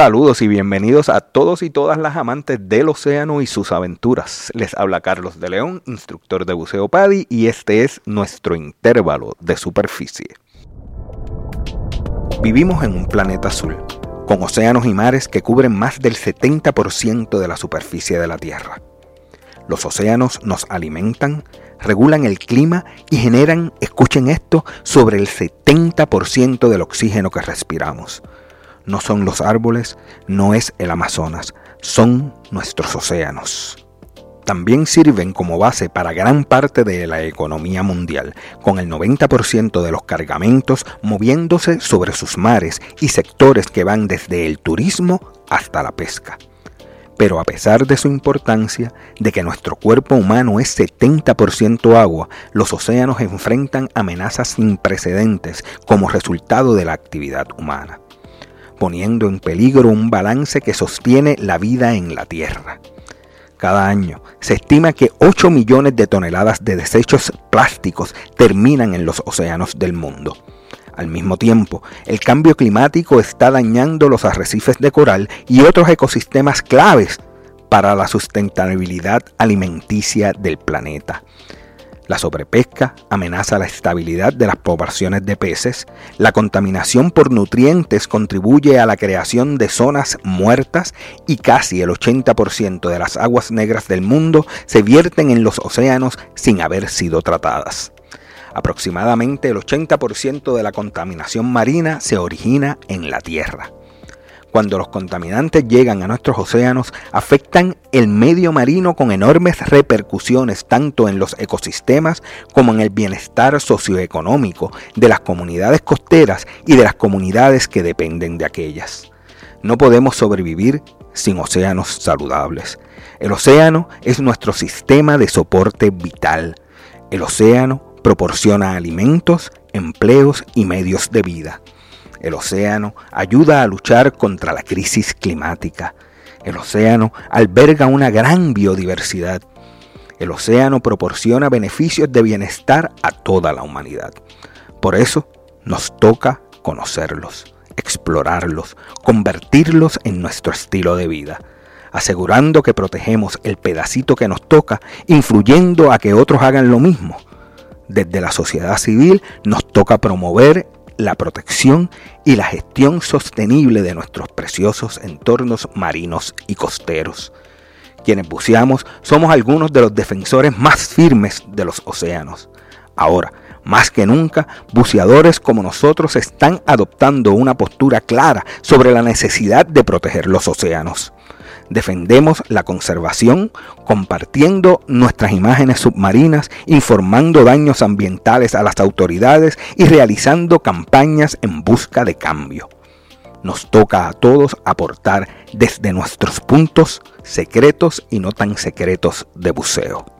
Saludos y bienvenidos a todos y todas las amantes del océano y sus aventuras. Les habla Carlos de León, instructor de buceo PADI, y este es nuestro intervalo de superficie. Vivimos en un planeta azul, con océanos y mares que cubren más del 70% de la superficie de la Tierra. Los océanos nos alimentan, regulan el clima y generan, escuchen esto, sobre el 70% del oxígeno que respiramos no son los árboles, no es el Amazonas, son nuestros océanos. También sirven como base para gran parte de la economía mundial, con el 90% de los cargamentos moviéndose sobre sus mares y sectores que van desde el turismo hasta la pesca. Pero a pesar de su importancia, de que nuestro cuerpo humano es 70% agua, los océanos enfrentan amenazas sin precedentes como resultado de la actividad humana poniendo en peligro un balance que sostiene la vida en la Tierra. Cada año se estima que 8 millones de toneladas de desechos plásticos terminan en los océanos del mundo. Al mismo tiempo, el cambio climático está dañando los arrecifes de coral y otros ecosistemas claves para la sustentabilidad alimenticia del planeta. La sobrepesca amenaza la estabilidad de las poblaciones de peces, la contaminación por nutrientes contribuye a la creación de zonas muertas y casi el 80% de las aguas negras del mundo se vierten en los océanos sin haber sido tratadas. Aproximadamente el 80% de la contaminación marina se origina en la Tierra cuando los contaminantes llegan a nuestros océanos, afectan el medio marino con enormes repercusiones tanto en los ecosistemas como en el bienestar socioeconómico de las comunidades costeras y de las comunidades que dependen de aquellas. No podemos sobrevivir sin océanos saludables. El océano es nuestro sistema de soporte vital. El océano proporciona alimentos, empleos y medios de vida. El océano ayuda a luchar contra la crisis climática. El océano alberga una gran biodiversidad. El océano proporciona beneficios de bienestar a toda la humanidad. Por eso nos toca conocerlos, explorarlos, convertirlos en nuestro estilo de vida, asegurando que protegemos el pedacito que nos toca, influyendo a que otros hagan lo mismo. Desde la sociedad civil nos toca promover la protección y la gestión sostenible de nuestros preciosos entornos marinos y costeros. Quienes buceamos somos algunos de los defensores más firmes de los océanos. Ahora, más que nunca, buceadores como nosotros están adoptando una postura clara sobre la necesidad de proteger los océanos defendemos la conservación, compartiendo nuestras imágenes submarinas, informando daños ambientales a las autoridades y realizando campañas en busca de cambio. Nos toca a todos aportar desde nuestros puntos secretos y no tan secretos de buceo.